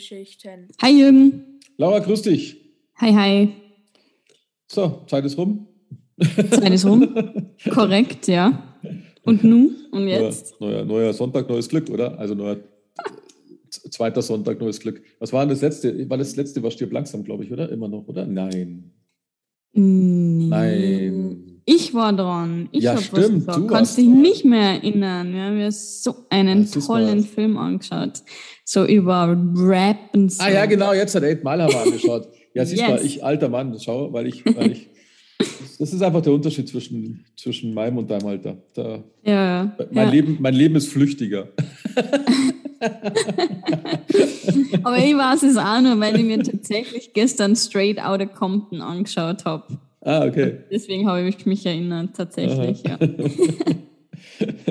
Filmgeschichten. Hi Jürgen. Laura, grüß dich. Hi, hi. So, Zeit ist rum. Zeit ist rum. Korrekt, ja. Und nun? Und jetzt? Neuer, neuer, neuer Sonntag, neues Glück, oder? Also neuer zweiter Sonntag, neues Glück. Was war denn das letzte? War das letzte war Stirb langsam, glaube ich, oder? Immer noch, oder? Nein. Nee. Nein. Ich war dran. Ich Ja, hab was gesagt. du Kannst dich dran. nicht mehr erinnern. Wir haben ja so einen Das tollen mal- Film angeschaut. So über Rap und so. Ah ja, genau, jetzt hat haben wir angeschaut. Ja, siehst du Yes. mal, ich alter Mann, schau, weil ich, weil ich das ist einfach der Unterschied zwischen, zwischen meinem und deinem Alter. Da, Ja, mein, ja. Leben, mein Leben ist flüchtiger. Aber ich weiß es auch nur, weil ich mir tatsächlich gestern Straight Outta Compton angeschaut habe. Ah, okay. Deswegen habe ich mich erinnert, tatsächlich, ja.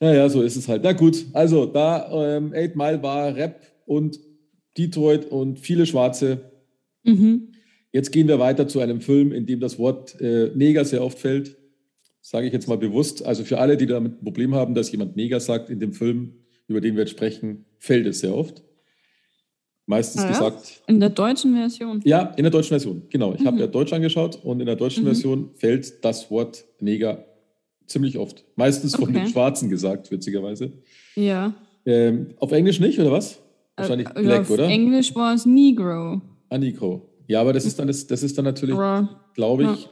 naja, so ist es halt. Na gut, also da ähm, Eight Mile war Rap und Detroit und viele Schwarze. Mhm. Jetzt gehen wir weiter zu einem Film, in dem das Wort äh, Neger sehr oft fällt. Sage ich jetzt mal bewusst. Also für alle, die damit ein Problem haben, dass jemand Neger sagt in dem Film, über den wir jetzt sprechen, fällt es sehr oft. Meistens Ah ja? gesagt, In der deutschen Version. ja, in der deutschen Version. Genau, ich habe Mhm. ja Deutsch angeschaut und in der deutschen Mhm. Version fällt das Wort Neger ziemlich oft. Meistens von Okay. den Schwarzen gesagt, witzigerweise. Ja. Ähm, auf Englisch nicht, oder was? Wahrscheinlich Äh, Black, auf oder? Englisch war es Negro. Anikro. Ja, aber das ist dann, das, das ist dann natürlich, glaube ich, Ja.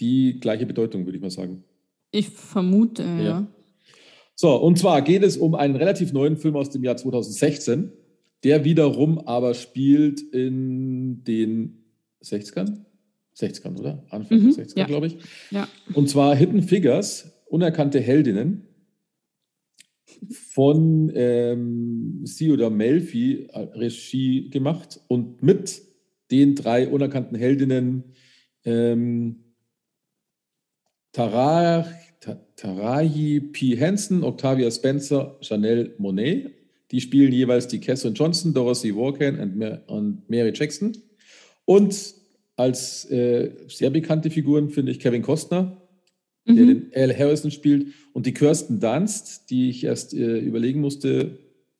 die gleiche Bedeutung, würde ich mal sagen. ich vermute, ja. Ja. So, und zwar geht es um einen relativ neuen Film aus dem Jahr 2016, der wiederum aber spielt in den 60ern? 60ern, oder? Anfang Mhm, der 60er, ja. glaube ich. Ja. Und zwar Hidden Figures, unerkannte Heldinnen von ähm, Theodore Melfi äh, Regie gemacht und mit den drei unerkannten Heldinnen ähm, Tara, Ta- Taraji P. Henson, Octavia Spencer, Chanel Monet. Die spielen jeweils die Catherine Johnson, Dorothy Walken und, Mar und Mary Jackson. Und als äh, sehr bekannte Figuren finde ich Kevin Costner, der Mhm. den Al Harrison spielt, und die Kirsten Dunst, die ich erst äh, überlegen musste.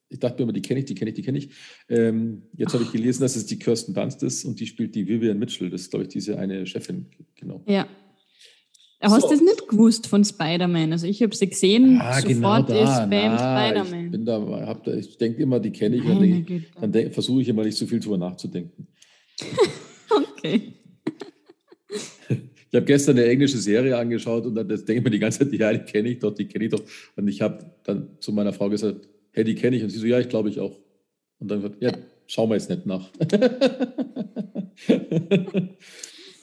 Ich dachte mir immer, die kenne ich, die kenne ich, die kenne ich. Ähm, jetzt habe ich gelesen, dass es die Kirsten Dunst ist und die spielt die Vivian Mitchell. Das ist, glaube ich, diese eine Chefin. Genau. Ja. Hast So. du das nicht gewusst von Spider-Man? Also ich habe sie gesehen, Ah, sofort ist beim Na, ich, Spider-Man. bin da, hab da, ich denke immer, die kenne ich. Dann, Meine denk ich, dann denk, versuche ich immer nicht so viel drüber nachzudenken. Okay. Ich habe gestern eine englische Serie angeschaut und dann denke ich mir die ganze Zeit, ja, die kenne ich doch, die kenne ich doch. Und ich habe dann zu meiner Frau gesagt, hey, die kenne ich. Und sie so, ja, ich glaube ich auch. Und dann gesagt, ja, schauen wir jetzt nicht nach.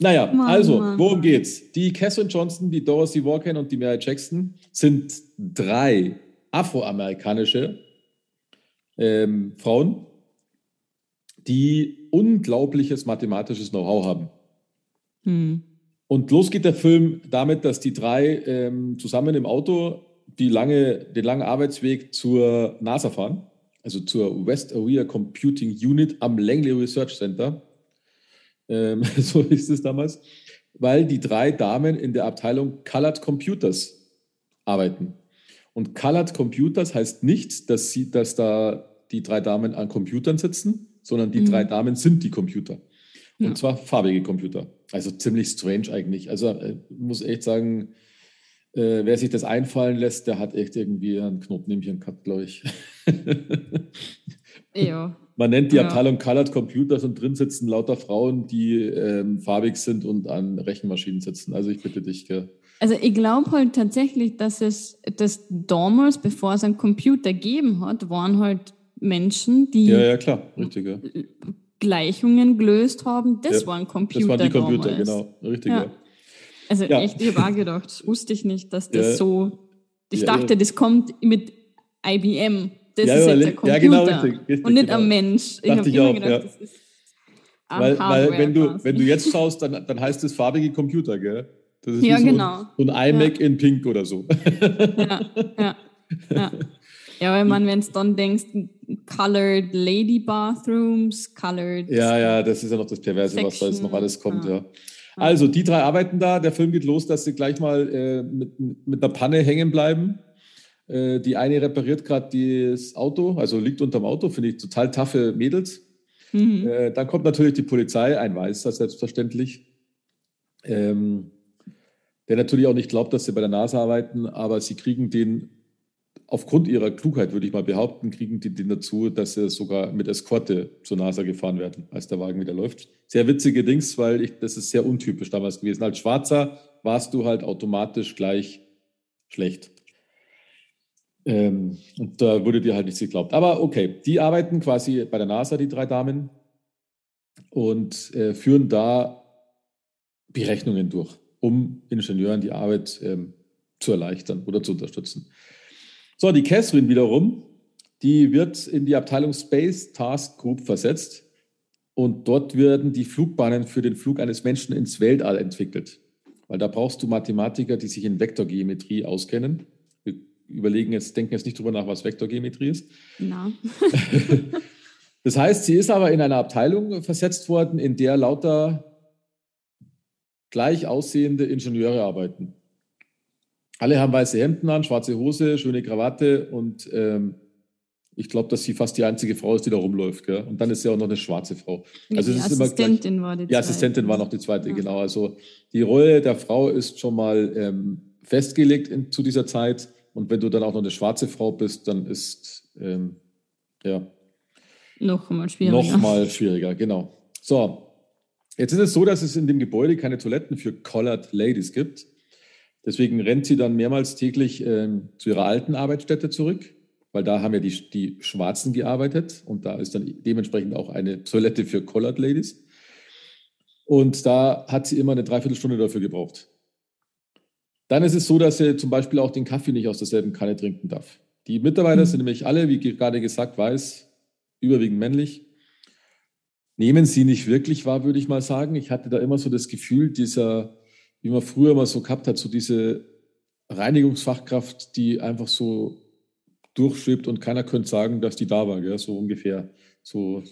naja, Mann, also, worum geht's? Die Catherine Johnson, die Dorothy Walken und die Mary Jackson sind drei afroamerikanische ähm, Frauen, die unglaubliches mathematisches Know-how haben. Hm. Und los geht der Film damit, dass die drei ähm, zusammen im Auto die lange, den langen Arbeitsweg zur NASA fahren, also zur West Area Computing Unit am Langley Research Center. Ähm, so hieß es damals, weil die drei Damen in der Abteilung Colored Computers arbeiten. Und Colored Computers heißt nicht, dass, sie, dass da die drei Damen an Computern sitzen, sondern die Mhm. drei Damen sind die Computer. Und Ja. zwar farbige Computer. Also ziemlich strange eigentlich. Also äh, muss echt sagen, äh, wer sich das einfallen lässt, der hat echt irgendwie einen Knoten im Hirn gehabt, glaube ich. Ja. Man nennt die Ja. Abteilung Colored Computers und drin sitzen lauter Frauen, die ähm, farbig sind und an Rechenmaschinen sitzen. Also ich bitte dich, gell. Also ich glaube halt tatsächlich, dass es das damals, bevor es einen Computer gegeben hat, waren halt Menschen, die Ja, ja, klar, richtig, ja. Gleichungen gelöst haben. Das Ja, waren Computer. Das waren die Computer, damals. genau, richtig, Ja. Also echt, ich habe auch gedacht, das wusste ich nicht, dass das so. Ich dachte, das kommt mit IBM. Das Ja, ist ja, jetzt ja, ein Computer. genau, richtig, richtig, und nicht genau. ein Mensch. Ich Dachte habe ich immer auch, gedacht, ja. das ist Weil, weil wenn, du, quasi. wenn du jetzt schaust, dann, dann heißt es farbige Computer, gell? Das ist Ja, so genau. ein, so ein iMac in Pink oder so. ja, ja, ja. Ja, weil man, wenn du dann denkst, colored lady bathrooms, colored. Ja, ja, das ist ja noch das Perverse, was da jetzt Section, noch alles kommt, ja. ja. Also, die drei arbeiten da. Der Film geht los, dass sie gleich mal äh, mit, mit einer Panne hängen bleiben. Äh, die eine repariert gerade das Auto, also liegt unterm Auto, finde ich total taffe Mädels. Mhm. Äh, dann kommt natürlich die Polizei, ein Weißer selbstverständlich, ähm, der natürlich auch nicht glaubt, dass sie bei der NASA arbeiten, aber sie kriegen den aufgrund ihrer Klugheit, würde ich mal behaupten, kriegen die den dazu, dass sie sogar mit Eskorte zur NASA gefahren werden, als der Wagen wieder läuft. Sehr witzige Dings, weil ich, das ist sehr untypisch damals gewesen. Als Schwarzer warst du halt automatisch gleich schlecht. Ähm, und da wurde dir halt nichts geglaubt. Aber okay, die arbeiten quasi bei der NASA, die drei Damen, und äh, führen da Berechnungen durch, um Ingenieuren die Arbeit ähm, zu erleichtern oder zu unterstützen. So, die Catherine wiederum, die wird in die Abteilung Space Task Group versetzt und dort werden die Flugbahnen für den Flug eines Menschen ins Weltall entwickelt. Weil da brauchst du Mathematiker, die sich in Vektorgeometrie auskennen. Überlegen jetzt, denken jetzt nicht drüber nach, was Vektorgeometrie ist. Na. das heißt, sie ist aber in einer Abteilung versetzt worden, in der lauter gleich aussehende Ingenieure arbeiten. Alle haben weiße Hemden an, schwarze Hose, schöne Krawatte und ähm, ich glaube, dass sie fast die einzige Frau ist, die da rumläuft. Gell? Und dann ist sie auch noch eine schwarze Frau. Also die Assistentin gleich, war die zweite. Die Assistentin war noch die zweite, ja. genau. Also die Rolle der Frau ist schon mal ähm, festgelegt in, zu dieser Zeit. Und wenn du dann auch noch eine schwarze Frau bist, dann ist ähm, ja noch mal schwieriger. Noch mal schwieriger, genau. So, jetzt ist es so, dass es in dem Gebäude keine Toiletten für Collared Ladies gibt. Deswegen rennt sie dann mehrmals täglich äh, zu ihrer alten Arbeitsstätte zurück, weil da haben ja die, die Schwarzen gearbeitet und da ist dann dementsprechend auch eine Toilette für Collared Ladies. Und da hat sie immer eine Dreiviertelstunde dafür gebraucht. Dann ist es so, dass sie zum Beispiel auch den Kaffee nicht aus derselben Kanne trinken darf. Die Mitarbeiter mhm. sind nämlich alle, wie gerade gesagt, weiß, überwiegend männlich. Nehmen sie nicht wirklich wahr, würde ich mal sagen. Ich hatte da immer so das Gefühl, dieser wie man früher mal so gehabt hat, so diese Reinigungsfachkraft, die einfach so durchschwebt und keiner könnte sagen, dass die da war, gell? so ungefähr. So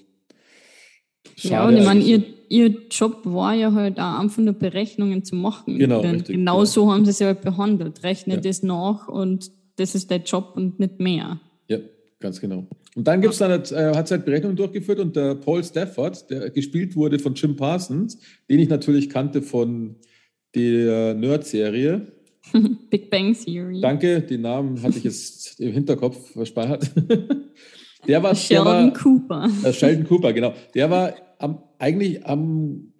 ja, und ich meine, ihr, ihr Job war ja halt auch einfach nur Berechnungen zu machen. Genau, richtig, genau so haben sie es ja halt behandelt. Rechnet ja. das nach und das ist der Job und nicht mehr. Ja, ganz genau. Und dann gibt's dann, äh, hat sie halt Berechnungen durchgeführt und der Paul Stafford, der gespielt wurde von Jim Parsons, den ich natürlich kannte von der Nerd-Serie. Big Bang Theory. Danke, den Namen hatte ich jetzt im Hinterkopf verspeichert. der war Sheldon der war, Cooper. Äh, Sheldon Cooper, genau. Der war am, eigentlich am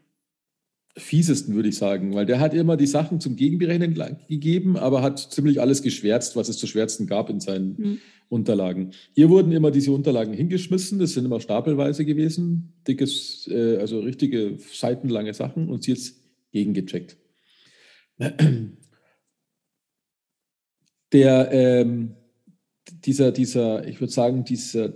fiesesten, würde ich sagen, weil der hat immer die Sachen zum Gegenberechnen gegeben, aber hat ziemlich alles geschwärzt, was es zu schwärzen gab in seinen mhm. Unterlagen. Hier wurden immer diese Unterlagen hingeschmissen, das sind immer stapelweise gewesen, dickes, äh, also richtige seitenlange Sachen und sie jetzt gegengecheckt. Der, ähm, dieser, dieser, ich würde sagen, dieser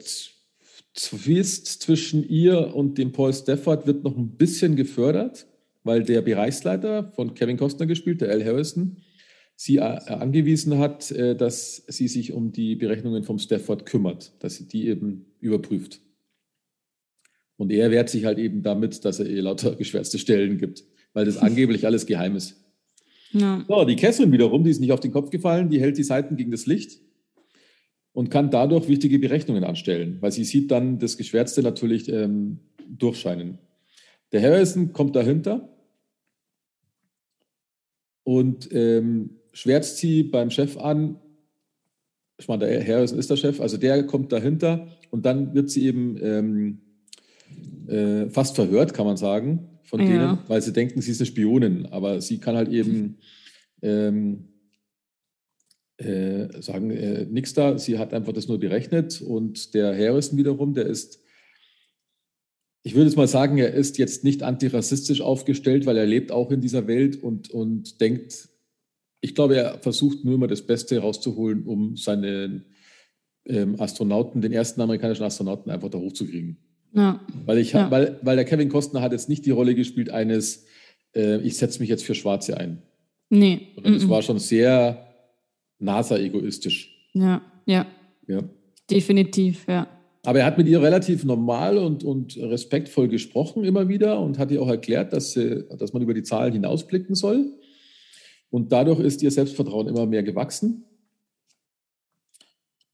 Twist zwischen ihr und dem Paul Stafford wird noch ein bisschen gefördert, weil der Bereichsleiter von Kevin Costner gespielt, der Al Harrison, sie äh, angewiesen hat, äh, dass sie sich um die Berechnungen vom Stafford kümmert, dass sie die eben überprüft. Und er wehrt sich halt eben damit, dass er ihr lauter geschwärzte Stellen gibt, weil das angeblich alles geheim ist. Ja. So, die Catherine wiederum, die ist nicht auf den Kopf gefallen, die hält die Seiten gegen das Licht und kann dadurch wichtige Berechnungen anstellen, weil sie sieht dann das Geschwärzte natürlich ähm, durchscheinen. Der Harrison kommt dahinter und ähm, schwärzt sie beim Chef an. Ich meine, der Harrison ist der Chef, also der kommt dahinter und dann wird sie eben ähm, äh, fast verhört, kann man sagen von ja. denen, weil sie denken, sie ist eine Spionin. Aber sie kann halt eben ähm, äh, sagen, äh, nichts da. Sie hat einfach das nur berechnet. Und der Harrison wiederum, der ist, ich würde jetzt mal sagen, er ist jetzt nicht antirassistisch aufgestellt, weil er lebt auch in dieser Welt und, und denkt, ich glaube, er versucht nur immer das Beste rauszuholen, um seinen ähm, Astronauten, den ersten amerikanischen Astronauten einfach da hochzukriegen. Ja. Weil, ich, ja. weil, weil der Kevin Costner hat jetzt nicht die Rolle gespielt eines, äh, ich setze mich jetzt für Schwarze ein. Nee. Und das mm -mm. war schon sehr NASA-egoistisch. Ja, ja. Ja. Definitiv, ja. Aber er hat mit ihr relativ normal und, und respektvoll gesprochen immer wieder und hat ihr auch erklärt, dass, sie, dass man über die Zahlen hinausblicken soll. Und dadurch ist ihr Selbstvertrauen immer mehr gewachsen.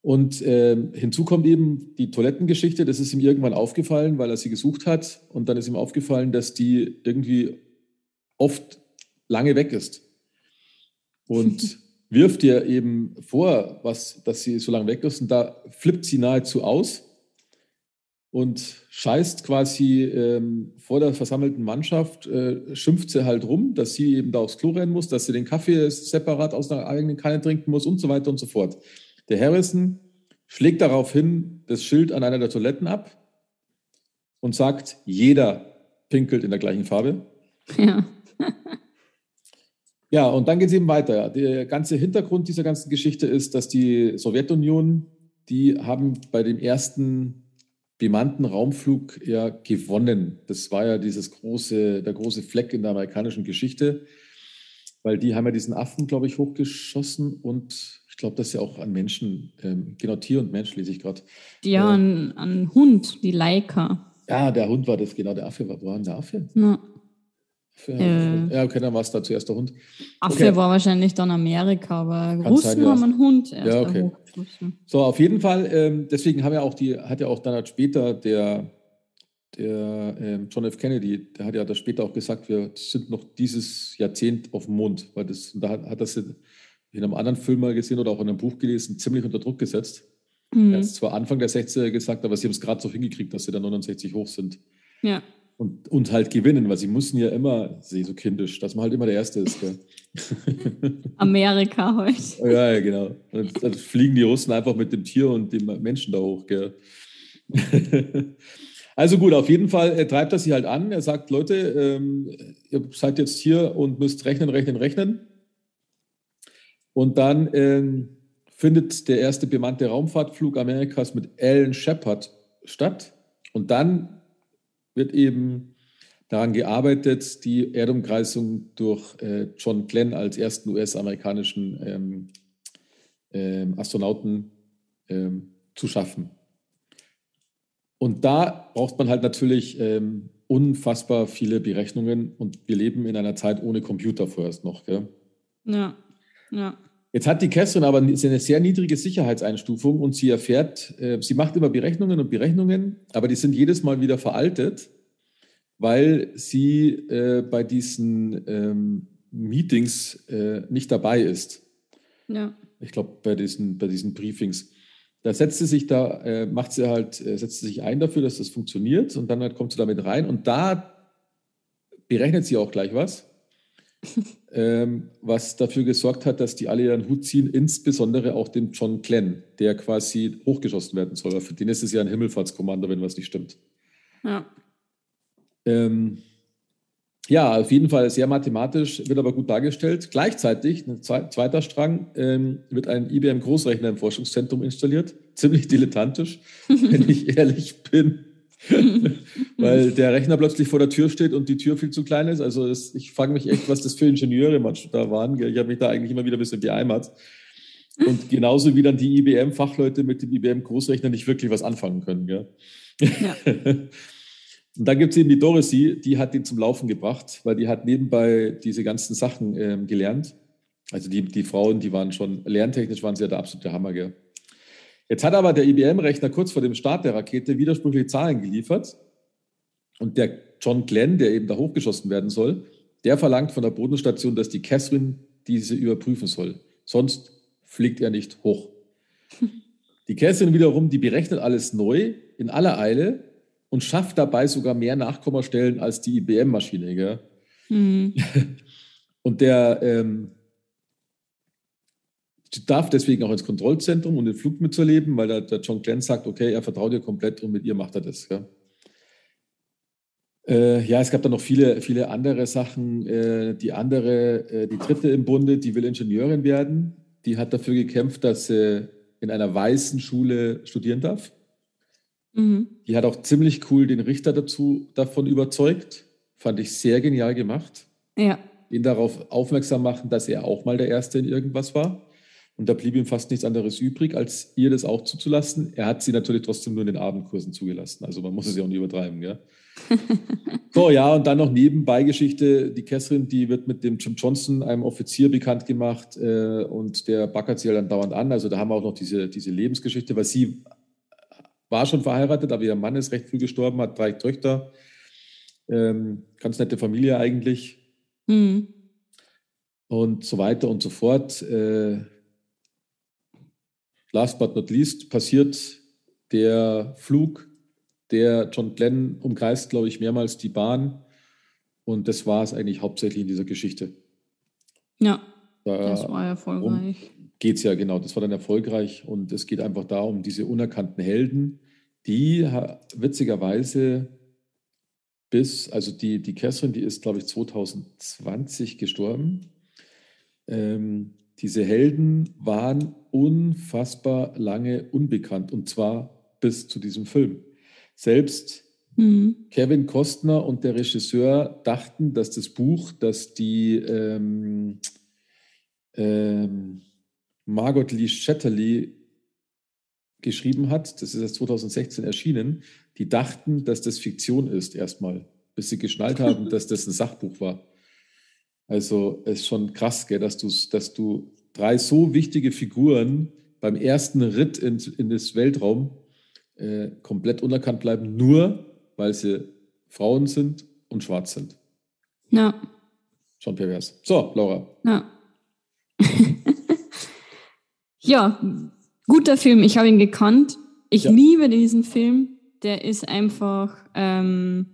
Und äh, hinzu kommt eben die Toilettengeschichte. Das ist ihm irgendwann aufgefallen, weil er sie gesucht hat. Und dann ist ihm aufgefallen, dass die irgendwie oft lange weg ist. Und wirft ihr eben vor, was, dass sie so lange weg ist. Und da flippt sie nahezu aus und scheißt quasi ähm, vor der versammelten Mannschaft, äh, schimpft sie halt rum, dass sie eben da aufs Klo rennen muss, dass sie den Kaffee separat aus einer eigenen Kanne trinken muss und so weiter und so fort. Der Harrison schlägt daraufhin das Schild an einer der Toiletten ab und sagt, jeder pinkelt in der gleichen Farbe. Ja. Ja, und dann geht es eben weiter. Der ganze Hintergrund dieser ganzen Geschichte ist, dass die Sowjetunion, die haben bei dem ersten bemannten Raumflug ja gewonnen. Das war ja dieses große, der große Fleck in der amerikanischen Geschichte, weil die haben ja diesen Affen, glaube ich, hochgeschossen und ich glaube, dass ja auch an Menschen, ähm, genau Tier und Mensch lese ich gerade. Ja, äh, an, an Hund, die Leica. Ja, der Hund war das, genau, der Affe war, war der Affe? Ja. Äh, ja, okay, dann war es da zuerst der Hund. Affe okay. war wahrscheinlich dann Amerika, aber Kann Russen sein, ja. haben einen Hund erst ja, okay. So, auf jeden Fall, ähm, deswegen haben ja auch die, hat ja auch dann halt später der, der ähm, John F. Kennedy, der hat ja da später auch gesagt, wir sind noch dieses Jahrzehnt auf dem Mond, weil das, da hat, hat das in einem anderen Film mal gesehen oder auch in einem Buch gelesen, ziemlich unter Druck gesetzt. Mhm. Er hat es zwar Anfang der 60er gesagt, aber sie haben es gerade so hingekriegt, dass sie dann 69 hoch sind. Ja und, und halt gewinnen, weil sie mussten ja immer, sehe so kindisch, dass man halt immer der Erste ist. Gell? Amerika heute. Ja, ja, genau. Dann, dann, fliegen die Russen einfach mit dem Tier und dem Menschen da hoch. Gell? also gut, auf jeden Fall treibt er sie halt an. Er sagt, Leute, ähm, ihr seid jetzt hier und müsst rechnen, rechnen, rechnen. Und dann ähm, findet der erste bemannte Raumfahrtflug Amerikas mit Alan Shepard statt. Und dann wird eben daran gearbeitet, die Erdumkreisung durch äh, John Glenn als ersten US-amerikanischen ähm, ähm, Astronauten ähm, zu schaffen. Und da braucht man halt natürlich ähm, unfassbar viele Berechnungen und wir leben in einer Zeit ohne Computer vorerst noch. Gell? Ja, ja. Jetzt hat die Catherine aber eine sehr niedrige Sicherheitseinstufung und sie erfährt, äh, sie macht immer Berechnungen und Berechnungen, aber die sind jedes Mal wieder veraltet, weil sie äh, bei diesen ähm, Meetings äh, nicht dabei ist. Ja. Ich glaube, bei diesen, bei diesen Briefings. Da setzt sie sich da, macht sie halt, setzt sie sich ein dafür, dass das funktioniert und dann halt kommt sie damit rein und da berechnet sie auch gleich was ähm, was dafür gesorgt hat, dass die alle ihren Hut ziehen, insbesondere auch dem John Glenn, der quasi hochgeschossen werden soll. Für den ist es ja ein Himmelfahrtskommando, wenn was nicht stimmt. Ja. Ähm, ja, auf jeden Fall sehr mathematisch, wird aber gut dargestellt. Gleichzeitig, ein zweiter Strang, ähm, wird ein IBM-Großrechner im Forschungszentrum installiert. Ziemlich dilettantisch, wenn ich ehrlich bin. weil der Rechner plötzlich vor der Tür steht und die Tür viel zu klein ist. Also das, ich frage mich echt, was das für Ingenieure da waren. Ich habe mich da eigentlich immer wieder ein bisschen beeimert. Und genauso wie dann die IBM-Fachleute mit dem IBM-Großrechner nicht wirklich was anfangen können. Gell? Ja. Und dann gibt es eben die Dorothy, die hat den zum Laufen gebracht, weil die hat nebenbei diese ganzen Sachen ähm, gelernt. Also die, die Frauen, die waren schon, lerntechnisch waren sie ja der absolute Hammer. Gell? Jetzt hat aber der IBM-Rechner kurz vor dem Start der Rakete widersprüchliche Zahlen geliefert. Und der John Glenn, der eben da hochgeschossen werden soll, der verlangt von der Bodenstation, dass die Catherine diese überprüfen soll. Sonst fliegt er nicht hoch. Die Catherine wiederum, die berechnet alles neu in aller Eile und schafft dabei sogar mehr Nachkommastellen als die IBM-Maschine. Mhm. Und der, ähm, darf deswegen auch ins Kontrollzentrum und den Flug mitzuerleben, weil der, der, John Glenn sagt, okay, er vertraut ihr komplett und mit ihr macht er das. Ja, äh, ja es gab da noch viele, viele andere Sachen. Äh, die andere, äh, die dritte im Bunde, die will Ingenieurin werden. Die hat dafür gekämpft, dass sie in einer weißen Schule studieren darf. Mhm. Die hat auch ziemlich cool den Richter dazu davon überzeugt. Fand ich sehr genial gemacht. Ja. Ihn darauf aufmerksam machen, dass er auch mal der Erste in irgendwas war. Und da blieb ihm fast nichts anderes übrig, als ihr das auch zuzulassen. Er hat sie natürlich trotzdem nur in den Abendkursen zugelassen. Also man muss es ja auch nicht übertreiben. Gell? so, ja, und dann noch Nebenbeigeschichte. Die Catherine, die wird mit dem Jim Johnson, einem Offizier, bekannt gemacht. Äh, und der backert sie halt dann dauernd an. Also da haben wir auch noch diese, diese Lebensgeschichte, weil sie war schon verheiratet, aber ihr Mann ist recht früh gestorben, hat drei Töchter. Ähm, ganz nette Familie eigentlich. Mhm. Und so weiter und so fort. Äh, last but not least passiert der Flug, der John Glenn umkreist, glaube ich, mehrmals die Bahn. Und das war es eigentlich hauptsächlich in dieser Geschichte. Ja, da das war erfolgreich. Geht es ja, genau, das war dann erfolgreich. Und es geht einfach darum, diese unerkannten Helden, die witzigerweise bis, also die, die Catherine, die ist, glaube ich, 2020 gestorben. Ähm, diese Helden waren unfassbar lange unbekannt und zwar bis zu diesem Film. Selbst mhm. Kevin Costner und der Regisseur dachten, dass das Buch, das die ähm, ähm, Margot Lee Shetterly geschrieben hat, das ist erst 2016 erschienen, die dachten, dass das Fiktion ist erstmal, bis sie geschnallt haben, dass das ein Sachbuch war. Also es ist schon krass, gell, dass, dass du drei so wichtige Figuren beim ersten Ritt in, in das Weltraum äh, komplett unerkannt bleiben, nur weil sie Frauen sind und schwarz sind. Ja. Schon pervers. So, Laura. Ja. ja, guter Film. Ich habe ihn gekannt. Ich ja. liebe diesen Film. Der ist einfach, ähm,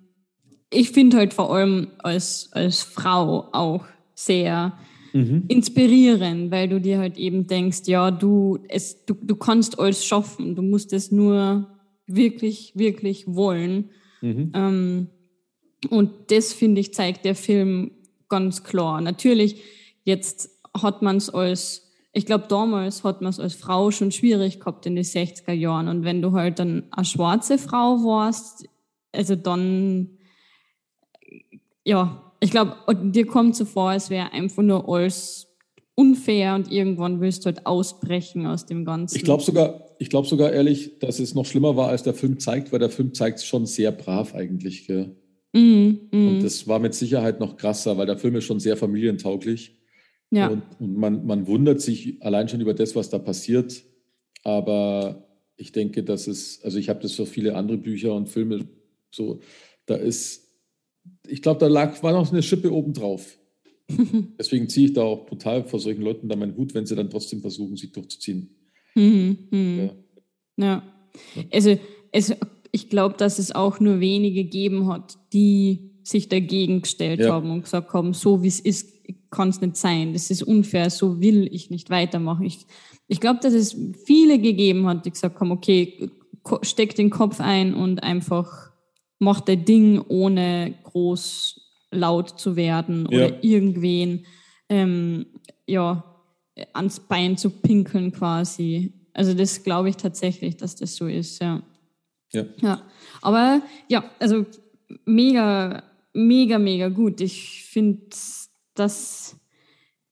ich finde halt vor allem als, als Frau auch sehr mhm. inspirierend, weil du dir halt eben denkst, ja, du, es, du, du kannst alles schaffen, du musst es nur wirklich, wirklich wollen. Mhm. Ähm, und das, finde ich, zeigt der Film ganz klar. Natürlich, jetzt hat man es als, ich glaube, damals hat man es als Frau schon schwierig gehabt in den 60er Jahren. Und wenn du halt dann eine schwarze Frau warst, also dann, ja, ich glaube, dir kommt so vor, es wäre einfach nur alles unfair und irgendwann willst du halt ausbrechen aus dem Ganzen. Ich glaube sogar, ich glaube sogar ehrlich, dass es noch schlimmer war, als der Film zeigt, weil der Film zeigt es schon sehr brav eigentlich. Gell? Mm, mm. Und das war mit Sicherheit noch krasser, weil der Film ist schon sehr familientauglich. Ja. Und, und man, man wundert sich allein schon über das, was da passiert. Aber ich denke, dass es, also ich habe das für viele andere Bücher und Filme so, da ist ich glaube, da lag, war noch eine Schippe obendrauf. Deswegen ziehe ich da auch brutal vor solchen Leuten da meinen Hut, wenn sie dann trotzdem versuchen, sich durchzuziehen. Mhm, mhm. Ja. ja. Also es, ich glaube, dass es auch nur wenige gegeben hat, die sich dagegen gestellt ja. haben und gesagt haben, so wie es ist, kann es nicht sein, das ist unfair, so will ich nicht weitermachen. Ich, ich glaube, dass es viele gegeben hat, die gesagt haben, okay, steck den Kopf ein und einfach mach dein Ding, ohne groß laut zu werden oder ja. irgendwen ähm, ja, ans Bein zu pinkeln quasi. Also das glaube ich tatsächlich, dass das so ist, ja. Ja. ja. Aber ja, also mega, mega, mega gut. Ich finde, dass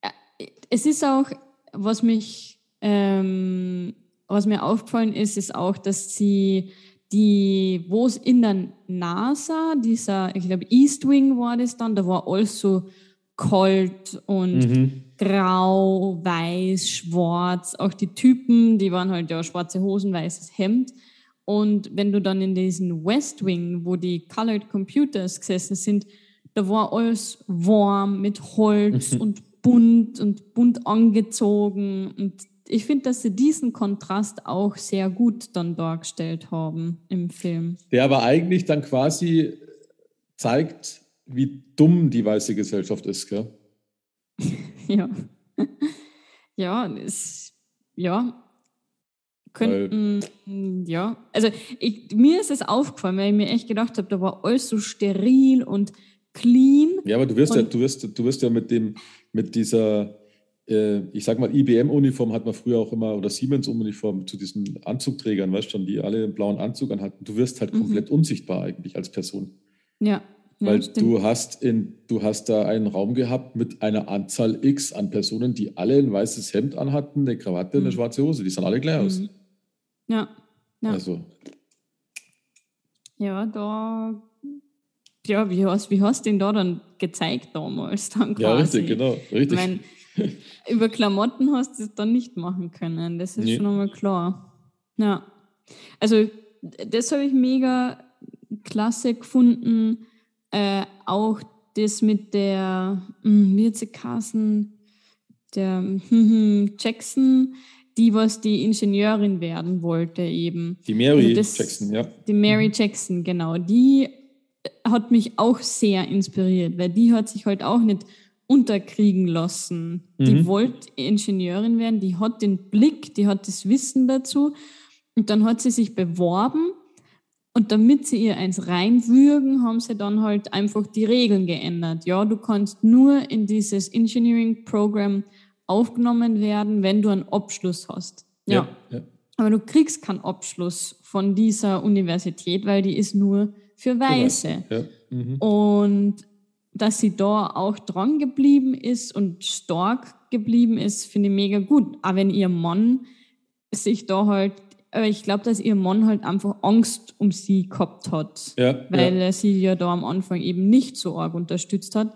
äh, es ist auch, was mich, ähm, was mir aufgefallen ist, ist auch, dass sie die, wo es in der NASA, dieser, ich glaube, East Wing war das dann, da war alles so kalt und mhm. grau, weiß, schwarz. Auch die Typen, die waren halt ja schwarze Hosen, weißes Hemd. Und wenn du dann in diesen West Wing, wo die Colored Computers gesessen sind, da war alles warm mit Holz mhm. und bunt und bunt angezogen und ich finde, dass sie diesen Kontrast auch sehr gut dann dargestellt haben im Film. Der aber eigentlich dann quasi zeigt, wie dumm die weiße Gesellschaft ist, gell? ja. ja, es, ja. Könnten, weil, ja. Also ich, mir ist es aufgefallen, weil ich mir echt gedacht habe, da war alles so steril und clean. Ja, aber du wirst ja, du wirst, du wirst ja mit dem, mit dieser ich sag mal, IBM-Uniform hat man früher auch immer, oder Siemens-Uniform zu diesen Anzugträgern, weißt du schon, die alle einen blauen Anzug anhatten. Du wirst halt mhm. komplett unsichtbar eigentlich als Person. Ja, Weil du hast in, du hast da einen Raum gehabt mit einer Anzahl X an Personen, die alle ein weißes Hemd anhatten, eine Krawatte, mhm. eine schwarze Hose. Die sahen alle gleich aus. Mhm. Ja. ja. Also. Ja, da. Ja, wie hast, wie hast du den da dann gezeigt damals? Dann quasi? Ja, richtig, genau. Richtig. Ich mein, über Klamotten hast du es dann nicht machen können. Das ist nee. schon einmal klar. Ja. Also, das habe ich mega klasse gefunden äh, auch das mit der, hm, wie jetzt Carson, der hm, Jackson, die was die Ingenieurin werden wollte eben. Die Mary also das, Jackson, ja. Die Mary mhm. Jackson, genau. Die hat mich auch sehr inspiriert, weil die hat sich halt auch nicht unterkriegen lassen. Mhm. Die wollte Ingenieurin werden, die hat den Blick, die hat das Wissen dazu. Und dann hat sie sich beworben und damit sie ihr eins reinwürgen, haben sie dann halt einfach die Regeln geändert. Ja, du kannst nur in dieses Engineering Program aufgenommen werden, wenn du einen Abschluss hast. Ja. ja, ja. Aber du kriegst keinen Abschluss von dieser Universität, weil die ist nur für Weiße. Ja. Mhm. Und dass sie da auch dran geblieben ist und stark geblieben ist, finde ich mega gut. Aber wenn ihr Mann sich da halt aber ich glaube, dass ihr Mann halt einfach Angst um sie gehabt hat, ja, weil ja. er sie ja da am Anfang eben nicht so arg unterstützt hat.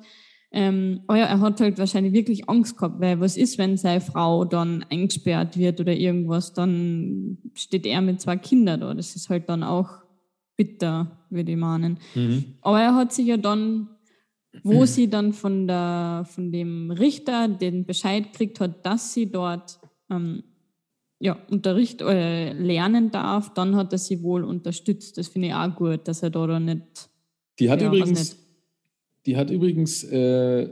Ähm, aber ja, er hat halt wahrscheinlich wirklich Angst gehabt, weil was ist, wenn seine Frau dann eingesperrt wird oder irgendwas, dann steht er mit zwei Kindern da. Das ist halt dann auch bitter, würde ich meinen. Mhm. Aber er hat sich ja dann, wo sie dann von, der, von dem Richter den Bescheid kriegt hat, dass sie dort ähm, ja, Unterricht äh, lernen darf, dann hat er sie wohl unterstützt. Das finde ich auch gut, dass er da, da nicht. Die hat ja, übrigens, die hat übrigens, äh,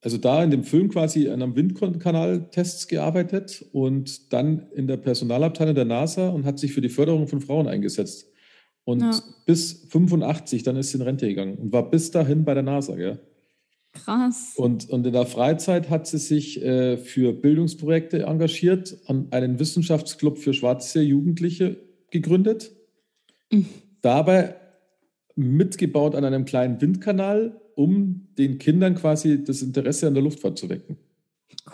also da in dem Film quasi an einem Windkanal-Tests gearbeitet und dann in der Personalabteilung der NASA und hat sich für die Förderung von Frauen eingesetzt. Und ja. bis 85, dann ist sie in Rente gegangen und war bis dahin bei der NASA, gell? Krass. Und, und in der Freizeit hat sie sich äh, für Bildungsprojekte engagiert, an einen Wissenschaftsclub für schwarze Jugendliche gegründet. Mhm. Dabei mitgebaut an einem kleinen Windkanal, um den Kindern quasi das Interesse an der Luftfahrt zu wecken.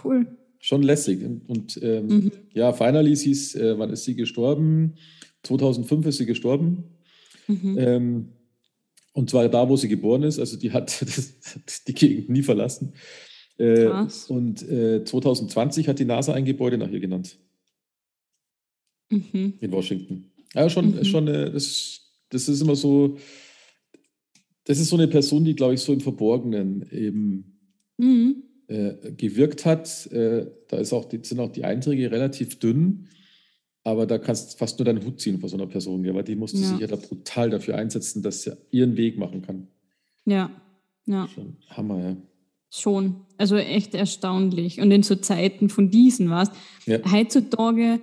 Cool. Schon lässig. Und, und ähm, mhm. ja, finally, sie ist, äh, wann ist sie gestorben? 2005 ist sie gestorben. Mhm. Ähm, und zwar da, wo sie geboren ist. Also die hat das, die Gegend nie verlassen. Äh. Und äh, 2020 hat die NASA ein Gebäude nach ihr genannt. Mhm. In Washington. Ja, schon, mhm. schon äh, das, das ist immer so, das ist so eine Person, die, glaube ich, so im Verborgenen eben mhm. äh, gewirkt hat. Äh, da ist auch, sind auch die Einträge relativ dünn. Aber da kannst du fast nur deinen Hut ziehen vor so einer Person, weil die musste ja. sich ja da brutal dafür einsetzen, dass sie ihren Weg machen kann. Ja, ja. Schon Hammer, ja. Schon. Also echt erstaunlich. Und in so Zeiten von diesen was. Ja. Heutzutage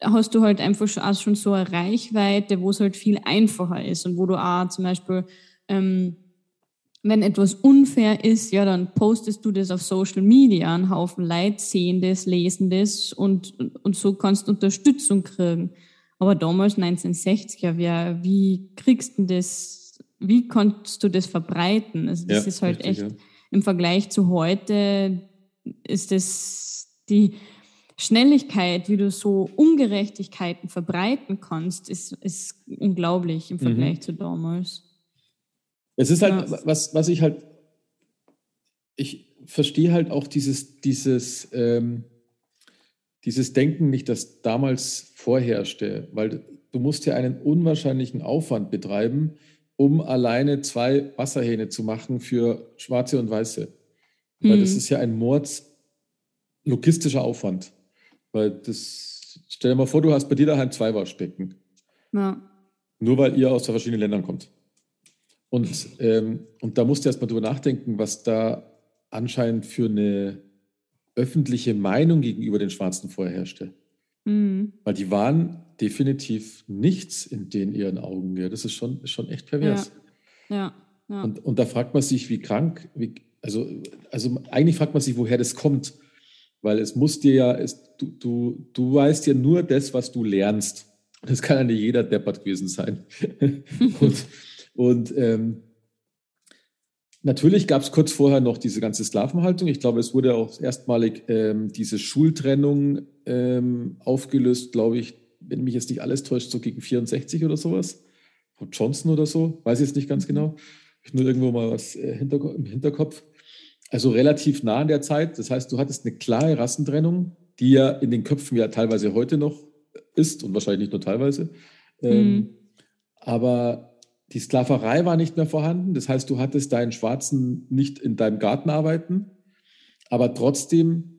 hast du halt einfach schon, schon so eine Reichweite, wo es halt viel einfacher ist und wo du auch zum Beispiel ähm, wenn etwas unfair ist, ja, dann postest du das auf Social Media. Ein Haufen Leute sehen das, lesen das und, und so kannst du Unterstützung kriegen. Aber damals, 1960er, ja, wie kriegst du das, wie kannst du das verbreiten? Also das ja, ist halt richtig, echt, ja. im Vergleich zu heute ist das die Schnelligkeit, wie du so Ungerechtigkeiten verbreiten kannst, ist, ist unglaublich im mhm. Vergleich mhm. zu damals. Es ist halt, ja. was, was ich halt, ich verstehe halt auch dieses, dieses, ähm, dieses Denken nicht, das damals vorherrschte, weil du musst ja einen unwahrscheinlichen Aufwand betreiben, um alleine zwei Wasserhähne zu machen für Schwarze und Weiße. Weil mhm. das ist ja ein Mords logistischer Aufwand. Weil das, stell dir mal vor, du hast bei dir daheim zwei Waschbecken. Ja. Nur weil ihr aus verschiedenen Ländern kommt. Und, ähm, und da musst du erst mal drüber nachdenken, was da anscheinend für eine öffentliche Meinung gegenüber den Schwarzen vorherrschte. Mhm. Weil die waren definitiv nichts in den ihren Augen. Ja. Das ist schon, ist schon echt pervers. Ja. ja. ja. Und, und da fragt man sich, wie krank, wie, also, also eigentlich fragt man sich, woher das kommt. Weil es muss dir ja, es, du, du, du weißt ja nur das, was du lernst. Das kann ja nicht jeder deppert gewesen sein. und, Und ähm, natürlich gab es kurz vorher noch diese ganze Sklavenhaltung. Ich glaube, es wurde auch erstmalig ähm, diese Schultrennung ähm, aufgelöst, glaube ich, wenn mich jetzt nicht alles täuscht, so gegen 64 oder sowas. Von Johnson oder so, weiß ich jetzt nicht ganz genau. Ich nur irgendwo mal was äh, im Hinterkopf. Also relativ nah an der Zeit. Das heißt, du hattest eine klare Rassentrennung, die ja in den Köpfen ja teilweise heute noch ist und wahrscheinlich nicht nur teilweise. Ähm, mhm. aber die Sklaverei war nicht mehr vorhanden. Das heißt, du hattest deinen Schwarzen nicht in deinem Garten arbeiten, aber trotzdem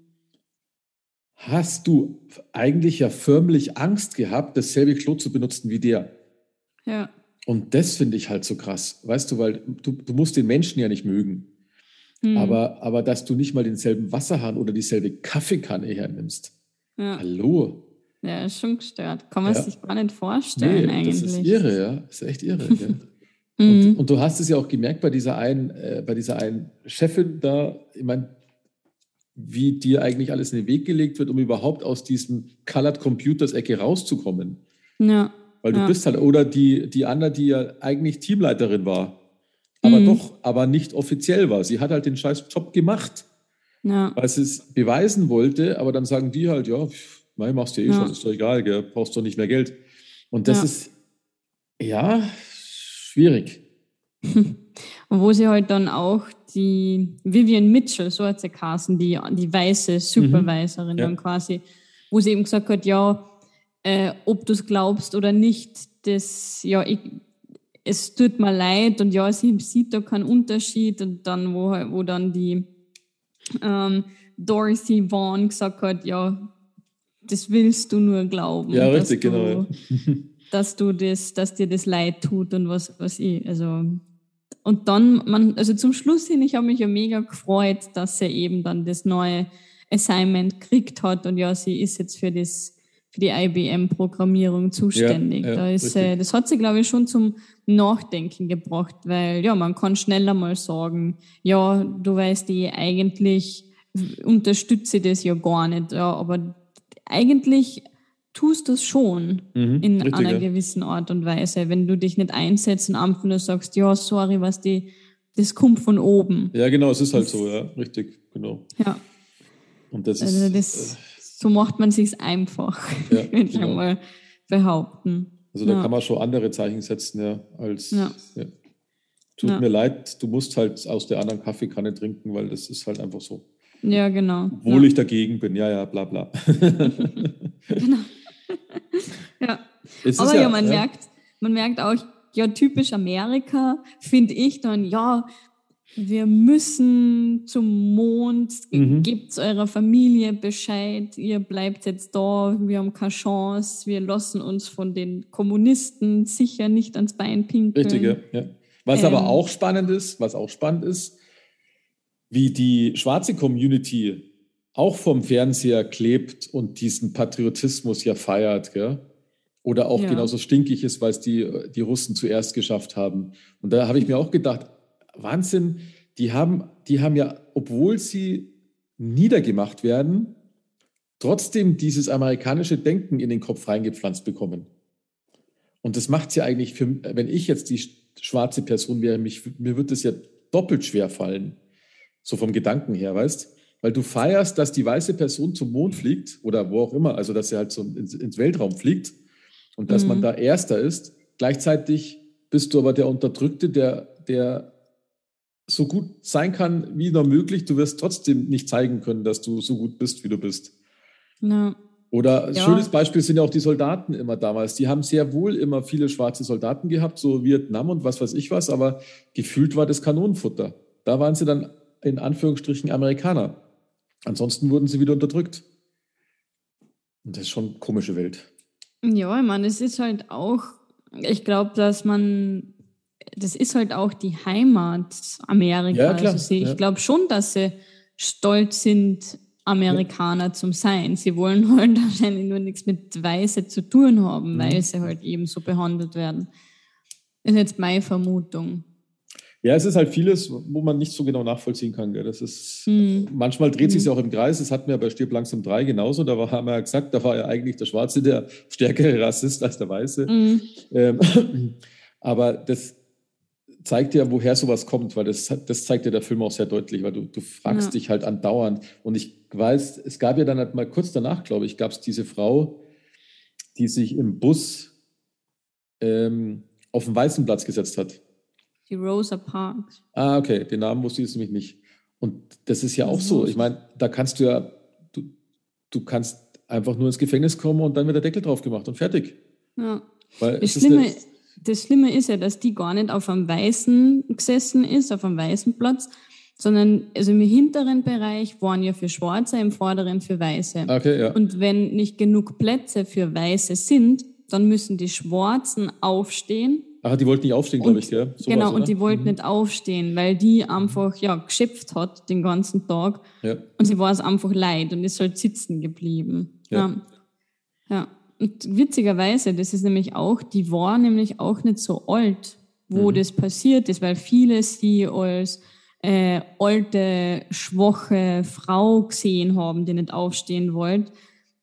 hast du eigentlich ja förmlich Angst gehabt, dasselbe Klo zu benutzen wie der. Ja. Und das finde ich halt so krass, weißt du, weil du, du musst den Menschen ja nicht mögen. Mhm. Aber, aber dass du nicht mal denselben Wasserhahn oder dieselbe Kaffeekanne hernimmst. Ja. Hallo. Ja, ist schon gestört. Kann man ja. sich gar nicht vorstellen nee, eigentlich. Das ist irre, ja. Das ist echt irre. ja. und, mhm. und, du hast es ja auch gemerkt bei dieser einen, äh, bei dieser einen Chefin da, ich meine, wie dir eigentlich alles in den Weg gelegt wird, um überhaupt aus diesem Colored Computers Ecke rauszukommen. Ja. Weil du ja. bist halt, oder die, die Anna, die ja eigentlich Teamleiterin war, aber mhm. doch, aber nicht offiziell war. Sie hat halt den scheiß Job gemacht, ja. weil sie es beweisen wollte, aber dann sagen die halt, ja, nein, machst du ja eh ja. schon, ist doch egal, gell, brauchst doch nicht mehr Geld. Und das ist, ja, schwierig. Und wo sie halt dann auch die Vivian Mitchell, so hat sie Carsten, die, die weiße Supervisorin mhm. ja. dann quasi, wo sie eben gesagt hat, ja, äh, ob du es glaubst oder nicht, das, ja, ich, es tut mir leid und ja, sie sieht da keinen Unterschied und dann, wo, wo dann die ähm, Dorothy Vaughn gesagt hat, ja, das willst du nur glauben. Ja, richtig, du, genau. dass du das, dass dir das leid tut und was, was ich, also und dann, man, also zum Schluss hin, ich habe mich ja mega gefreut, dass er eben dann das neue Assignment gekriegt hat und ja, sie ist jetzt für das für die IBM-Programmierung zuständig. Ja, ja, da ist, äh, das hat sie, glaube ich, schon zum Nachdenken gebracht, weil ja, man kann schneller mal sagen, ja, du weißt, ich eigentlich unterstütze das ja gar nicht, ja, aber eigentlich tust du es schon mhm, in richtig, einer ja. gewissen Art und Weise, wenn du dich nicht einsetzt und einfach nur sagst, ja, sorry, was die, das kommt von oben. Ja, genau, es ist halt das, so, ja, richtig, genau. Ja. Und das also ist. Das, äh, so macht man sich's einfach, ja, würde ich genau. mal behaupten. Also da ja. kann man schon andere Zeichen setzen, ja, als ja. Tut mir leid, du musst halt aus der anderen Kaffeekanne trinken, weil das ist halt einfach so. Ja, genau. Obwohl ich dagegen bin, ja, ja, bla bla. genau. ja. Aber ja, man merkt, man merkt auch, ja, typisch Amerika, finde ich dann, ja, wir müssen zum Mond, mhm. gebt eurer Familie Bescheid, ihr bleibt jetzt da, wir haben keine Chance, wir lassen uns von den Kommunisten sicher nicht ans Bein pinkeln. Richtig, ja. Was ähm, aber auch spannend ist, was auch spannend ist, wie die schwarze Community auch vom Fernseher klebt und diesen Patriotismus ja feiert, gell? Oder auch ja. genauso stinkig ist, weil es die, die Russen zuerst geschafft haben. Und da habe ich mir auch gedacht, Wahnsinn, die haben, die haben ja, obwohl sie niedergemacht werden, trotzdem dieses amerikanische Denken in den Kopf reingepflanzt bekommen. Und das macht es ja eigentlich für, wenn ich jetzt die schwarze Person wäre, mich, mir würde es ja doppelt schwer fallen. So vom Gedanken her, weißt? Weil du feierst, dass die weiße Person zum Mond fliegt oder wo auch immer, also dass sie halt so ins, ins Weltraum fliegt und dass mhm. man da Erster ist. Gleichzeitig bist du aber der Unterdrückte, der, der so gut sein kann wie nur möglich, du wirst trotzdem nicht zeigen können, dass du so gut bist, wie du bist. Ja. Oder ein ja. schönes Beispiel sind ja auch die Soldaten immer damals. Die haben sehr wohl immer viele schwarze Soldaten gehabt, so Vietnam und was weiß ich was, aber gefühlt war das Kanonenfutter. Da waren sie dann in Anführungsstrichen Amerikaner. Ansonsten wurden sie wieder unterdrückt. Und das ist schon eine komische Welt. Ja, ich meine, es ist halt auch, ich glaube, dass man das ist halt auch die Heimat Amerikas. Ja, klar. Also ich ja. glaube schon, dass sie stolz sind, Amerikaner ja. zum Sein. Sie wollen halt wahrscheinlich nur nichts mit Weiße zu tun haben, mhm. weil sie halt eben so behandelt werden. Das ist jetzt meine Vermutung. Ja, es ist halt vieles, wo man nicht so genau nachvollziehen kann. Gell? Das ist, mhm. Manchmal dreht sich ja auch im Kreis. Das hatten wir bei Stirb langsam 3 genauso. Da war, haben wir ja gesagt, da war ja eigentlich der Schwarze der stärkere Rassist als der Weiße. Mhm. Ähm, aber das, zeigt ja, woher sowas kommt, weil das, das zeigt ja der Film auch sehr deutlich, weil du, du fragst ja. dich halt andauernd. Und ich weiß, es gab ja dann halt mal kurz danach, glaube ich, gab es diese Frau, die sich im Bus ähm, auf den weißen Platz gesetzt hat. Die Rosa Parks. Ah, okay, den Namen wusste ich jetzt nämlich nicht. Und das ist ja auch so. Ich meine, da kannst du ja, du, du kannst einfach nur ins Gefängnis kommen und dann wird der Deckel drauf gemacht und fertig. Ja. Weil das, Schlimme, eine, das Schlimme ist ja, dass die gar nicht auf einem weißen gesessen ist, auf einem weißen Platz, sondern also im hinteren Bereich waren ja für Schwarze, im vorderen für Weiße. Okay, ja. Und wenn nicht genug Plätze für Weiße sind, dann müssen die Schwarzen aufstehen. Ach, die wollten nicht aufstehen, glaube ich, gell? So genau, und die wollten mhm. nicht aufstehen, weil die einfach ja geschöpft hat den ganzen Tag. Ja. Und sie war es einfach leid und ist halt sitzen geblieben. Ja. ja. ja. Und witzigerweise, das ist nämlich auch, die war nämlich auch nicht so alt, wo mhm. das passiert ist, weil viele sie als äh, alte, schwache Frau gesehen haben, die nicht aufstehen wollte.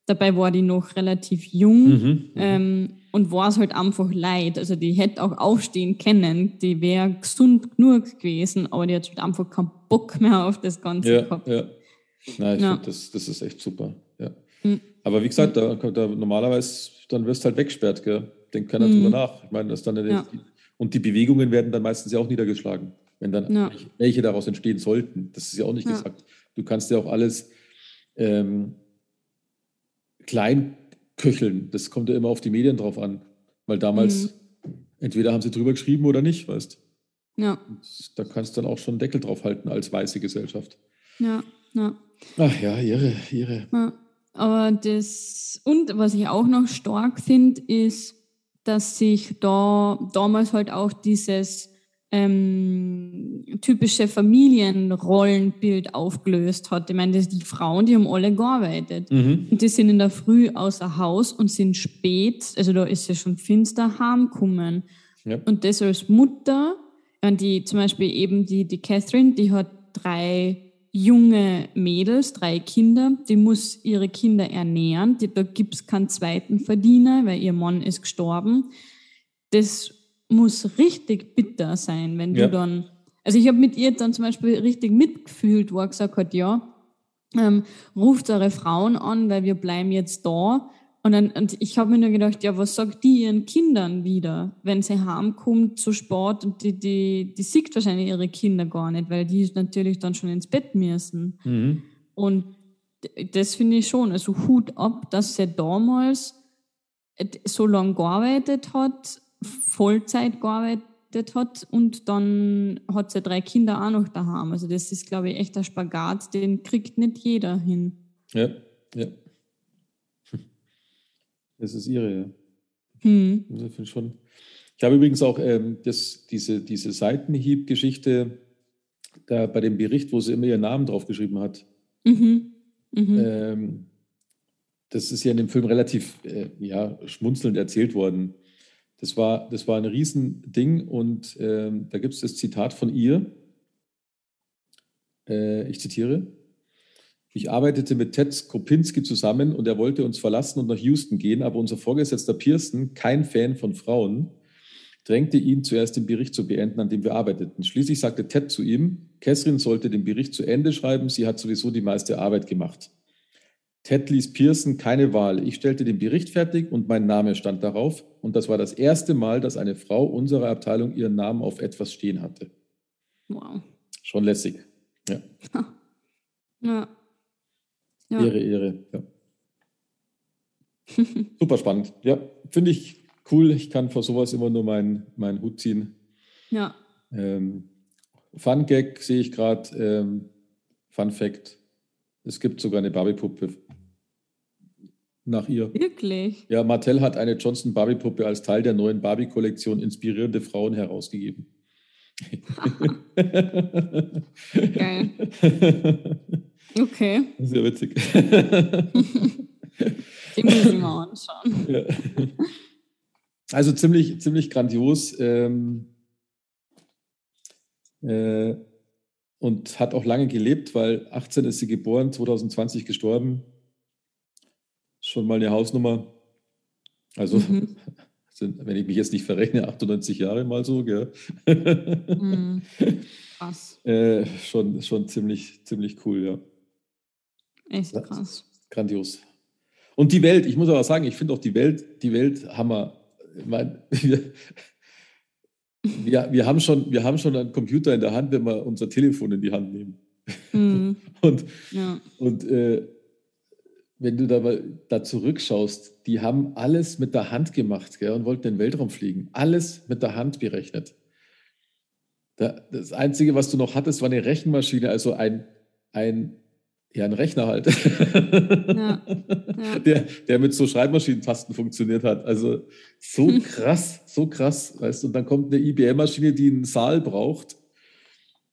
Dabei war die noch relativ jung mhm, mhm. ähm, und war es halt einfach leid. Also die hätte auch aufstehen können, die wäre gesund genug gewesen, aber die hat halt einfach keinen Bock mehr auf das Ganze ja, gehabt. Ja. Nein, ich ja. finde, das, das ist echt super. Ja. Mhm. Aber wie gesagt, da, da normalerweise, dann wirst du halt weggesperrt, gell? Denkt keiner mhm. drüber nach. Ich meine, das dann ja. und die Bewegungen werden dann meistens ja auch niedergeschlagen, wenn dann ja. welche daraus entstehen sollten. Das ist ja auch nicht gesagt. Du kannst ja auch alles ähm, klein köcheln. Das kommt ja immer auf die Medien drauf an. Weil damals, mhm. entweder haben sie drüber geschrieben oder nicht, weißt Ja. da kannst du dann auch schon einen Deckel drauf halten als weiße Gesellschaft. Ja, ja. Ach ja, ihre, ihre. Ja. Aber das, und was ich auch noch stark finde, ist, dass sich da damals halt auch dieses ähm, typische Familienrollenbild aufgelöst hat. Ich meine, das, die Frauen, die haben alle gearbeitet. Mhm. Und die sind in der Früh außer Haus und sind spät, also da ist ja schon finster heimgekommen. Ja. Und das als Mutter, die zum Beispiel eben die, die Catherine, die hat drei junge Mädels, drei Kinder, die muss ihre Kinder ernähren. Die, da gibt's keinen zweiten Verdiener, weil ihr Mann ist gestorben. Das muss richtig bitter sein, wenn ja. du dann. Also ich habe mit ihr dann zum Beispiel richtig mitgefühlt, wo er gesagt hat, ja, ähm, ruft eure Frauen an, weil wir bleiben jetzt da. Und, dann, und ich habe mir nur gedacht, ja, was sagt die ihren Kindern wieder, wenn sie heimkommt zu Sport und die, die, die sieht wahrscheinlich ihre Kinder gar nicht, weil die natürlich dann schon ins Bett müssen. Mhm. Und das finde ich schon, also Hut ab, dass sie damals so lange gearbeitet hat Vollzeit gearbeitet hat und dann hat sie drei Kinder auch noch daheim. Also das ist, glaube ich, echt ein Spagat, den kriegt nicht jeder hin. Ja, ja. Das ist ihre, ja. Hm. Also ich, schon. ich habe übrigens auch ähm, das, diese, diese Seitenhieb-Geschichte bei dem Bericht, wo sie immer ihren Namen draufgeschrieben hat. Mhm. Mhm. Ähm, das ist ja in dem Film relativ äh, ja, schmunzelnd erzählt worden. Das war, das war ein Riesending und äh, da gibt es das Zitat von ihr. Äh, ich zitiere. Ich arbeitete mit Ted Skopinski zusammen und er wollte uns verlassen und nach Houston gehen, aber unser Vorgesetzter Pearson, kein Fan von Frauen, drängte ihn zuerst den Bericht zu beenden, an dem wir arbeiteten. Schließlich sagte Ted zu ihm, Catherine sollte den Bericht zu Ende schreiben, sie hat sowieso die meiste Arbeit gemacht. Ted ließ Pearson keine Wahl. Ich stellte den Bericht fertig und mein Name stand darauf. Und das war das erste Mal, dass eine Frau unserer Abteilung ihren Namen auf etwas stehen hatte. Wow. Schon lässig. Ja. Ja. ja. Ehre, Ehre. Ja. Super spannend. Ja, finde ich cool. Ich kann vor sowas immer nur meinen, meinen Hut ziehen. Ja. Ähm, Fun Gag sehe ich gerade. Ähm, Fun Fact: Es gibt sogar eine Barbie-Puppe nach ihr. Wirklich? Ja, Mattel hat eine Johnson Barbie-Puppe als Teil der neuen Barbie-Kollektion Inspirierende Frauen herausgegeben. Geil. Okay. Sehr witzig. Die muss ich mal anschauen. Ja. Also ziemlich, ziemlich grandios. Ähm, äh, und hat auch lange gelebt, weil 18 ist sie geboren, 2020 gestorben schon mal eine Hausnummer. Also mhm. sind, wenn ich mich jetzt nicht verrechne, 98 Jahre mal so, gell? Mm, krass. äh, schon, schon ziemlich, ziemlich cool, ja. Echt krass. Grandios. Und die Welt, ich muss aber sagen, ich finde auch die Welt, die Welt Hammer. Ich meine, wir, wir, wir, haben schon, wir haben schon einen Computer in der Hand, wenn wir unser Telefon in die Hand nehmen. Mhm. und ja. und äh, wenn du da, da zurückschaust, die haben alles mit der Hand gemacht gell, und wollten in den Weltraum fliegen. Alles mit der Hand berechnet. das Einzige, was du noch hattest, war eine Rechenmaschine, also ein, ein ja, ein Rechner halt. Ja, ja. Der, der mit so Schreibmaschinentasten funktioniert hat. Also so krass, so krass, weißt du. Und dann kommt eine IBM-Maschine, die einen Saal braucht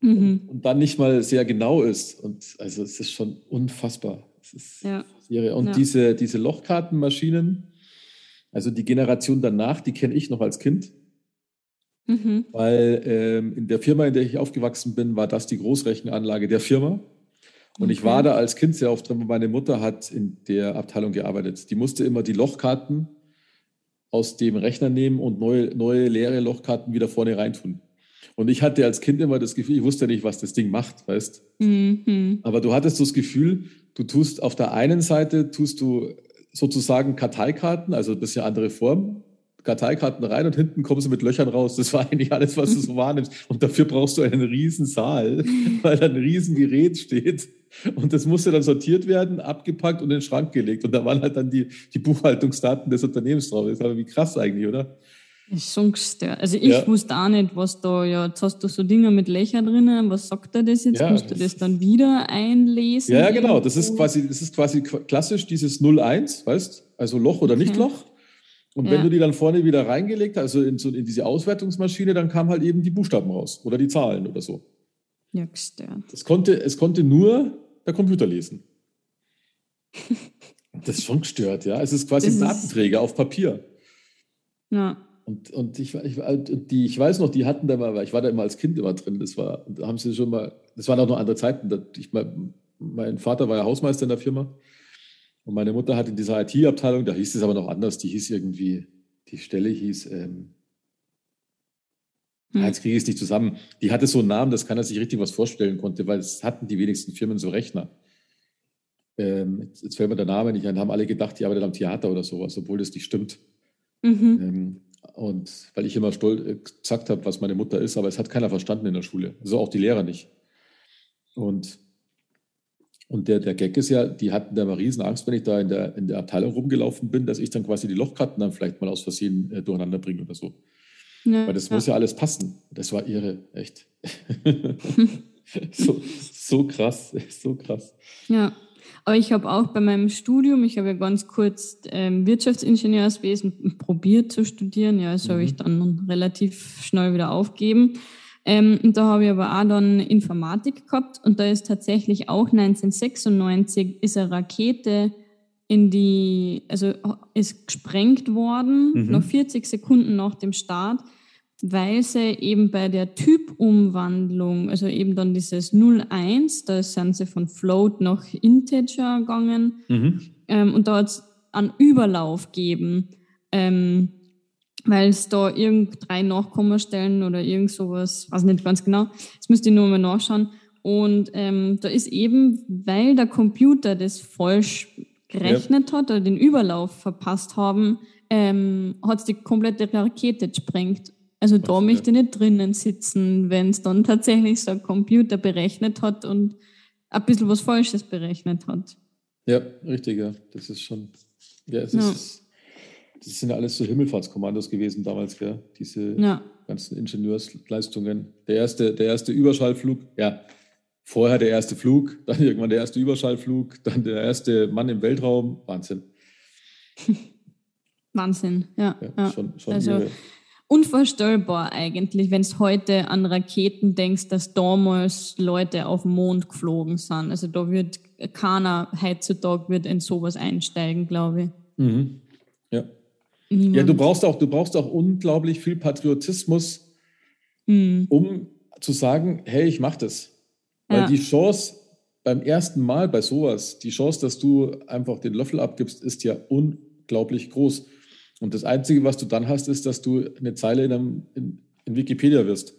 mhm. und, und, dann nicht mal sehr genau ist. Und also es ist schon unfassbar. Es ist ja. irre. Und diese, diese Lochkartenmaschinen, also die Generation danach, die kenne ich noch als Kind. Mhm. Weil ähm, in der Firma, in der ich aufgewachsen bin, war das die Großrechenanlage der Firma. Und okay. ich war da als Kind sehr oft drin, meine Mutter hat in der Abteilung gearbeitet. Die musste immer die Lochkarten aus dem Rechner nehmen und neue, neue leere Lochkarten wieder vorne reintun. Und ich hatte als Kind immer das Gefühl, ich wusste nicht, was das Ding macht, weißt. Mhm. Aber du hattest so das Gefühl, du tust auf der einen Seite tust du sozusagen Karteikarten, also ein bisschen andere Form, Karteikarten rein und hinten kommen sie mit Löchern raus. Das war eigentlich alles, was du so wahrnimmst. Und dafür brauchst du einen riesen Saal, weil da ein riesen Gerät steht. Und das musste dann sortiert werden, abgepackt und in den Schrank gelegt. Und da waren halt dann die, die Buchhaltungsdaten des Unternehmens drauf. Das ist aber wie krass eigentlich, oder? Ist schon gestört. Also ich ja. wusste auch nicht, was da, ja, jetzt hast du so Dinge mit Löchern drinnen, was sagt er das jetzt? Ja, Musst du das dann wieder einlesen? Ja, genau. Das ist quasi, das ist quasi klassisch dieses 01, weißt? Also Loch oder okay. nicht Loch. Und ja. wenn du die dann vorne wieder reingelegt hast, also in, so, in diese Auswertungsmaschine, dann kamen halt eben die Buchstaben raus oder die Zahlen oder so. Ja, gestört. Es konnte, es konnte nur der Computer lesen. das ist schon gestört, ja. Es ist quasi das ein Datenträger auf Papier. Ja. Und, und ich, ich, die, ich weiß noch, die hatten da mal, ich war da immer als Kind immer drin, das war, da haben sie schon mal, das waren auch noch andere Zeiten. Ich, mein Vater war ja Hausmeister in der Firma und meine Mutter hat in dieser IT-Abteilung, da hieß es aber noch anders, die hieß irgendwie, die Stelle hieß, ähm, hm. jetzt kriege ich es nicht zusammen. Die hatte so einen Namen, dass keiner sich richtig was vorstellen konnte, weil es hatten die wenigsten Firmen so Rechner. Ähm, jetzt, jetzt, fällt mir der Name nicht ein, haben alle gedacht, die arbeitet am Theater oder sowas, obwohl das nicht stimmt. Mhm. Ähm, und weil ich immer stolz äh, gesagt habe, was meine Mutter ist, aber es hat keiner verstanden in der Schule. Also auch die Lehrer nicht. Und und der, der Gag ist ja, die hatten da mal Riesenangst, wenn ich da in der, in der Abteilung rumgelaufen bin, dass ich dann quasi die Lochkarten dann vielleicht mal aus Versehen äh, durcheinander bringe oder so. Ja, Weil das ja. muss ja alles passen. Das war ihre, echt. so, so krass, so krass. Ja, aber ich habe auch bei meinem Studium, ich habe ja ganz kurz ähm, Wirtschaftsingenieurswesen probiert zu studieren. Ja, das mhm. habe ich dann relativ schnell wieder aufgeben. Ähm, und da habe ich aber auch dann Informatik gehabt und da ist tatsächlich auch 1996 ist eine Rakete in die, also ist gesprengt worden, mhm. noch 40 Sekunden nach dem Start, weil sie eben bei der Typumwandlung, also eben dann dieses 01, da sind sie von Float nach Integer gegangen mhm. ähm, und da hat es einen Überlauf gegeben. Ähm, weil es da irgend drei Nachkommastellen oder irgend sowas, weiß nicht ganz genau, das müsste ich nur mal nachschauen. Und ähm, da ist eben, weil der Computer das falsch gerechnet ja. hat oder den Überlauf verpasst haben, ähm, hat es die komplette Rakete gesprengt. Also da möchte ich nicht drinnen sitzen, wenn es dann tatsächlich so ein Computer berechnet hat und ein bisschen was Falsches berechnet hat. Ja, richtig, ja. Das ist schon, ja, es ja. ist das sind ja alles so Himmelfahrtskommandos gewesen damals, gell? diese ja. ganzen Ingenieursleistungen. Der erste, der erste Überschallflug, ja, vorher der erste Flug, dann irgendwann der erste Überschallflug, dann der erste Mann im Weltraum. Wahnsinn. Wahnsinn, ja. ja, ja. Schon, schon also, unvorstellbar eigentlich, wenn es heute an Raketen denkst, dass damals Leute auf den Mond geflogen sind. Also da wird keiner heutzutage wird in sowas einsteigen, glaube ich. Mhm. Ja. Niemand. Ja, du brauchst auch, du brauchst auch unglaublich viel Patriotismus, mhm. um zu sagen, hey, ich mache das. Weil ja. die Chance beim ersten Mal bei sowas, die Chance, dass du einfach den Löffel abgibst, ist ja unglaublich groß. Und das Einzige, was du dann hast, ist, dass du eine Zeile in, einem, in, in Wikipedia wirst.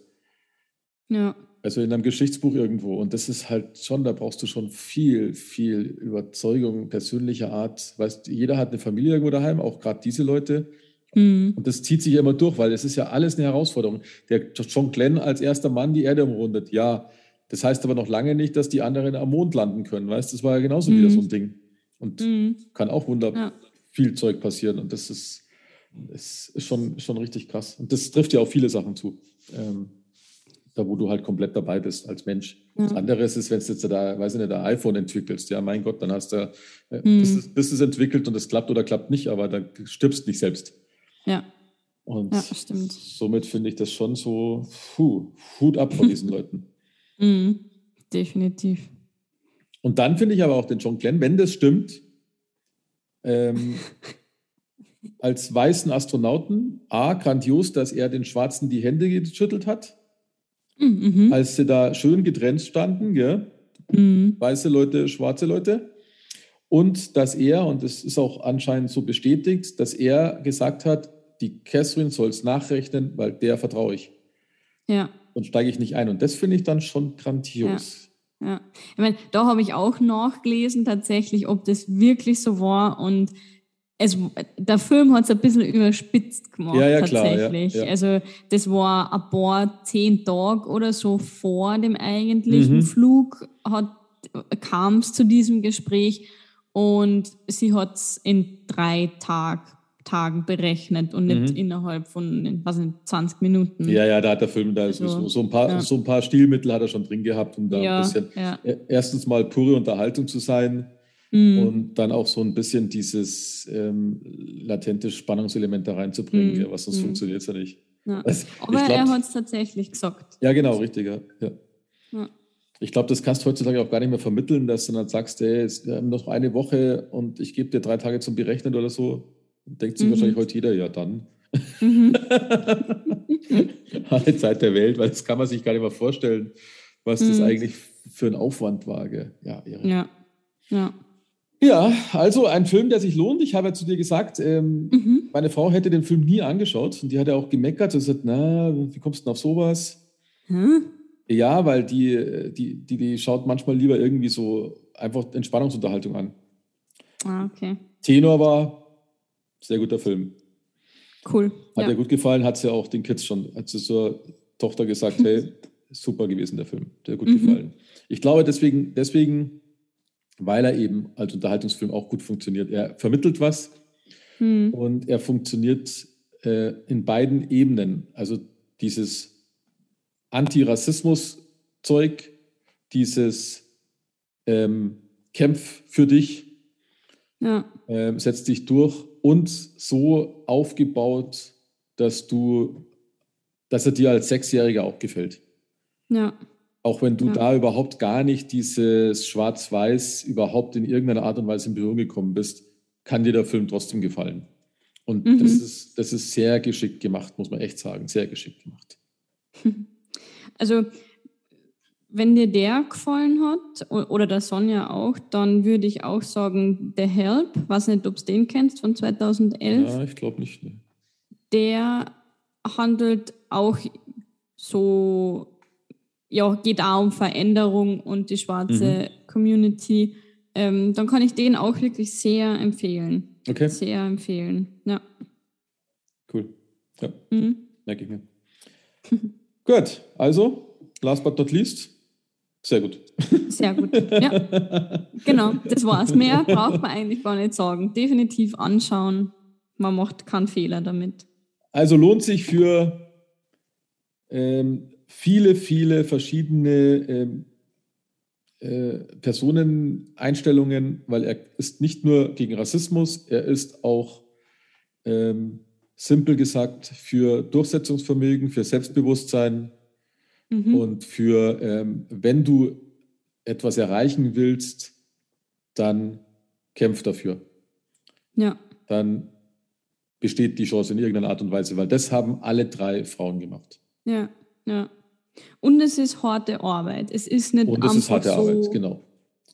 Ja. Also in einem Geschichtsbuch irgendwo. Und das ist halt schon, da brauchst du schon viel, viel Überzeugung persönlicher Art. Weißt, jeder hat eine Familie irgendwo daheim, auch gerade diese Leute. Mhm. Und das zieht sich ja immer durch, weil es ist ja alles eine Herausforderung. Der John Glenn als erster Mann die Erde umrundet, ja. Das heißt aber noch lange nicht, dass die anderen am Mond landen können. Weißt, das war ja genauso Mhm. wieder so ein Ding. Und Mhm. kann auch wunder Ja. viel Zeug passieren. Und das ist, ist, ist schon, schon richtig krass. Und das trifft ja auf viele Sachen zu. Ähm, da, wo du halt komplett dabei bist als Mensch. Das Ja. andere ist, wenn du jetzt da, weiß ich nicht, ein iPhone entwickelst. Ja, mein Gott, dann hast du, äh, Mhm. bis, es, bis es entwickelt und es klappt oder klappt nicht, aber dann stirbst nicht selbst. Ja. Und Ja, stimmt. somit finde ich das schon so, puh, Hut ab von diesen Leuten. Mhm. Definitiv. Und dann finde ich aber auch den John Glenn, wenn das stimmt, ähm, als weißen Astronauten, A, grandios, dass er den Schwarzen die Hände geschüttelt hat, Mhm. als sie da schön getrennt standen, gell? Mhm. weiße Leute, schwarze Leute. Und dass er, und das ist auch anscheinend so bestätigt, dass er gesagt hat, die Catherine soll es nachrechnen, weil der vertraue ich. Ja. Und steige ich nicht ein. Und das finde ich dann schon grandios. Ja, ich meine, da habe ich auch nachgelesen tatsächlich, ob das wirklich so war und es, der Film hat es ein bisschen überspitzt gemacht Ja, ja, klar, ja, tatsächlich. Also das war ein paar zehn Tage oder so vor dem eigentlichen Mhm. Flug kam es zu diesem Gespräch und sie hat es in drei Tag, Tagen berechnet und nicht Mhm. innerhalb von was nicht, 20 Minuten. Ja, ja, da hat der Film da Also, so, so, ein paar, so ein paar Stilmittel hat er schon drin gehabt, um da ein bisschen ja. erstens mal pure Unterhaltung zu sein Mhm. und dann auch so ein bisschen dieses ähm, latente Spannungselement da reinzubringen, Mhm. ja, was sonst Mhm. funktioniert es ja nicht. ja. Also, Aber glaub- er hat es tatsächlich gesagt. Ja, genau, richtig. Ja. Ja. Ich glaube, das kannst du heutzutage auch gar nicht mehr vermitteln, dass du dann sagst, ey, es- wir haben noch eine Woche und ich gebe dir drei Tage zum Berechnen oder so. Denkt sich Mhm. wahrscheinlich heute jeder, ja dann. Mhm. Alle Zeit der Welt, weil das kann man sich gar nicht mehr vorstellen, was das Mhm. eigentlich für ein Aufwand war. Gell? Ja, irre. Ja. Ja. Ja, also ein Film, der sich lohnt. Ich habe ja zu dir gesagt, ähm, Mhm. meine Frau hätte den Film nie angeschaut und die hat ja auch gemeckert und gesagt, na, wie kommst du denn auf sowas? Hä? Ja, weil die, die, die, die schaut manchmal lieber irgendwie so einfach Entspannungsunterhaltung an. Ah, okay. Tenor war sehr guter Film. Cool. Hat ja. ihr gut gefallen, hat sie auch den Kids schon, hat sie zur Tochter gesagt, hey, super gewesen der Film, der gut Mhm. gefallen. Ich glaube deswegen, deswegen, weil er eben als Unterhaltungsfilm auch gut funktioniert. Er vermittelt was Hm. und er funktioniert äh, in beiden Ebenen. Also dieses Antirassismus-Zeug, dieses ähm, Kämpf für dich, Ja. ähm, setzt dich durch und so aufgebaut, dass du, dass er dir als Sechsjähriger auch gefällt. Ja. Auch wenn du Ja. da überhaupt gar nicht dieses Schwarz-Weiß überhaupt in irgendeiner Art und Weise in Berührung gekommen bist, kann dir der Film trotzdem gefallen. Und Mhm. das, ist, das ist sehr geschickt gemacht, muss man echt sagen. Sehr geschickt gemacht. Also, wenn dir der gefallen hat, oder der Sonja auch, dann würde ich auch sagen, The Help, weiß nicht, ob du den kennst, von 2011. Ja, ich glaube nicht. Ne. der handelt auch so, ja, geht auch um Veränderung und die schwarze Community. Ähm, dann kann ich den auch wirklich sehr empfehlen. Okay, Sehr empfehlen. Ja. cool. Ja, Mhm. merke ich mir. Gut, also, last but not least, sehr gut. Sehr gut. Ja, genau, das war's. Mehr braucht man eigentlich gar nicht sagen. Definitiv anschauen. Man macht keinen Fehler damit. Also lohnt sich für ähm, viele, viele verschiedene ähm, äh, Personeneinstellungen, weil er ist nicht nur gegen Rassismus, er ist auch ähm, simpel gesagt für Durchsetzungsvermögen, für Selbstbewusstsein Mhm. und für, ähm, wenn du etwas erreichen willst, dann kämpf dafür. Ja, Dann besteht die Chance in irgendeiner Art und Weise, weil das haben alle drei Frauen gemacht. ja, ja. Und es ist harte Arbeit. Es ist nicht Und das ist harte so, Arbeit, genau.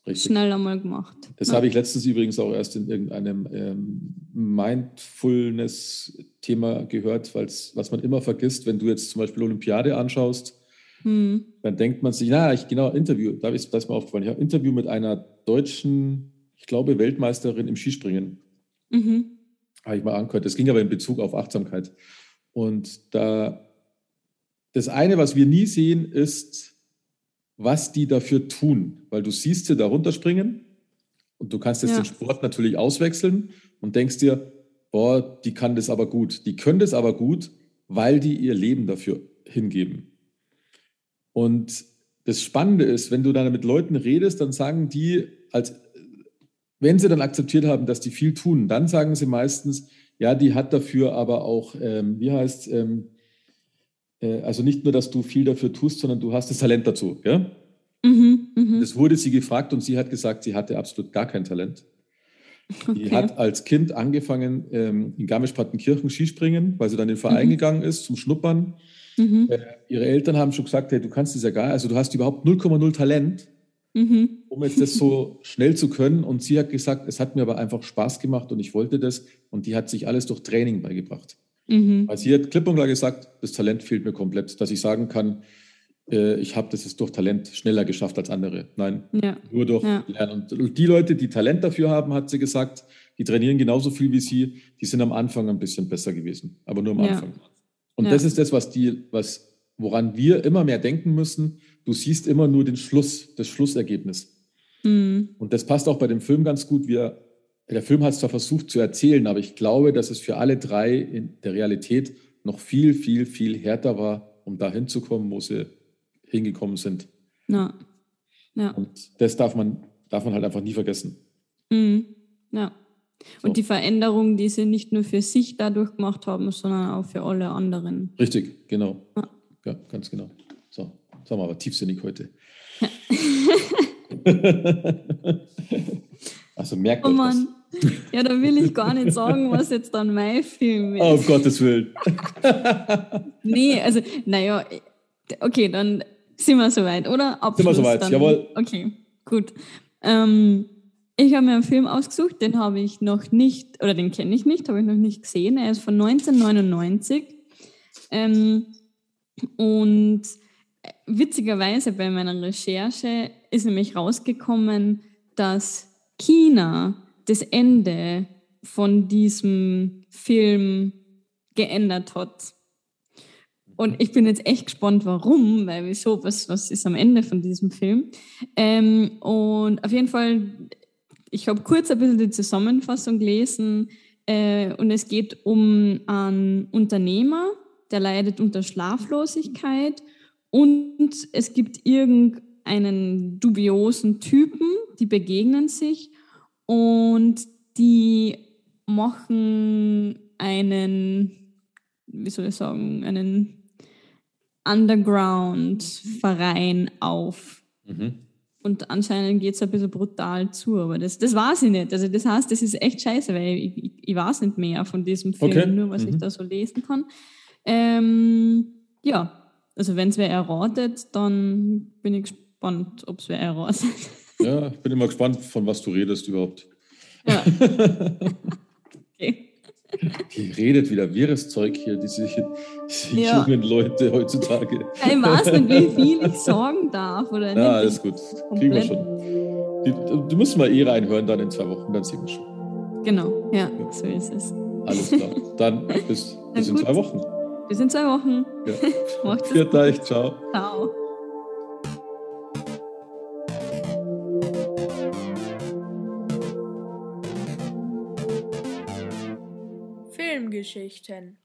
Richtig. schnell einmal gemacht. Das ja. habe ich letztens übrigens auch erst in irgendeinem ähm, Mindfulness-Thema gehört, was man immer vergisst, wenn du jetzt zum Beispiel Olympiade anschaust, hm. dann denkt man sich, na, ich genau, Interview, da ist das mal aufgefallen. Ich habe ein Interview mit einer deutschen, ich glaube, Weltmeisterin im Skispringen. Mhm. Habe ich mal angehört. Das ging aber in Bezug auf Achtsamkeit. Und da das eine, was wir nie sehen, ist, was die dafür tun. Weil du siehst sie da runterspringen und du kannst jetzt ja. den Sport natürlich auswechseln und denkst dir, boah, die kann das aber gut. Die können das aber gut, weil die ihr Leben dafür hingeben. Und das Spannende ist, wenn du dann mit Leuten redest, dann sagen die, als wenn sie dann akzeptiert haben, dass die viel tun, dann sagen sie meistens, ja, die hat dafür aber auch, ähm, wie heißt, ähm, äh, also nicht nur, dass du viel dafür tust, sondern du hast das Talent dazu. Ja? Mhm, mh. Das wurde sie gefragt und sie hat gesagt, sie hatte absolut gar kein Talent. Okay. Die hat als Kind angefangen ähm, in Garmisch-Partenkirchen Skispringen, weil sie dann in den Verein mhm. gegangen ist zum Schnuppern. Mhm. Äh, ihre Eltern haben schon gesagt, hey, du kannst das ja gar, also du hast überhaupt 0,0 Talent, mhm. um jetzt das so schnell zu können. Und sie hat gesagt, es hat mir aber einfach Spaß gemacht und ich wollte das. Und die hat sich alles durch Training beigebracht. Mhm. Also sie hat klipp und klar gesagt, das Talent fehlt mir komplett, dass ich sagen kann, äh, ich habe das jetzt durch Talent schneller geschafft als andere. Nein, ja. nur durch ja. Lernen. Und die Leute, die Talent dafür haben, hat sie gesagt, die trainieren genauso viel wie sie, die sind am Anfang ein bisschen besser gewesen, aber nur am ja. Anfang. Und das ist das, was die, was, woran wir immer mehr denken müssen. Du siehst immer nur den Schluss, das Schlussergebnis. Mhm. Und das passt auch bei dem Film ganz gut. Wir der Film hat es zwar versucht zu erzählen, aber ich glaube, dass es für alle drei in der Realität noch viel, viel, viel härter war, um da hinzukommen, wo sie hingekommen sind. Ja. ja. Und das darf man, darf man halt einfach nie vergessen. Mhm. Ja. Und so. die Veränderung, die sie nicht nur für sich dadurch gemacht haben, sondern auch für alle anderen. Richtig, genau. Ja, ja ganz genau. So, sagen wir aber tiefsinnig heute. Also merkt oh Mann. Das. Ja, da will ich gar nicht sagen, was jetzt dann mein Film ist. Oh, um Gottes Willen. nee, also, naja, okay, dann sind wir soweit, oder? Abschluss sind wir soweit, dann. jawohl. Okay, gut. Ähm, ich habe mir einen Film ausgesucht, den habe ich noch nicht, oder den kenne ich nicht, habe ich noch nicht gesehen. Er ist von 1999. Ähm, und witzigerweise bei meiner Recherche ist nämlich rausgekommen, dass China das Ende von diesem Film geändert hat. Und ich bin jetzt echt gespannt, warum, weil wieso, was, was ist am Ende von diesem Film. Ähm, und auf jeden Fall, ich habe kurz ein bisschen die Zusammenfassung gelesen äh, und es geht um einen Unternehmer, der leidet unter Schlaflosigkeit und es gibt irgendeinen dubiosen Typen, die begegnen sich und die machen einen, wie soll ich sagen, einen Underground-Verein auf. Mhm. Und anscheinend geht es ein bisschen brutal zu, aber das, das weiß ich nicht. Also das heißt, das ist echt scheiße, weil ich, ich, ich weiß nicht mehr von diesem Film, okay. nur was mhm. ich da so lesen kann. Ähm, ja, also wenn es wer erratet, dann bin ich gespannt, ob es wer erratet. Ja, ich bin immer gespannt, von was du redest überhaupt. Ja. okay. Die redet wieder wirres Zeug hier, diese, diese ja. jungen Leute heutzutage. Ja, ich weiß nicht, wie viel ich sagen darf oder nicht. Ja, alles gut. Kriegen wir schon. Die, du musst mal eh reinhören dann in zwei Wochen, dann sehen wir schon. Genau, ja, ja. so ist es. Alles klar. Dann bis, bis in zwei Wochen. Bis in zwei Wochen. Ja. Macht's gut. Ciao. Ciao. Geschichten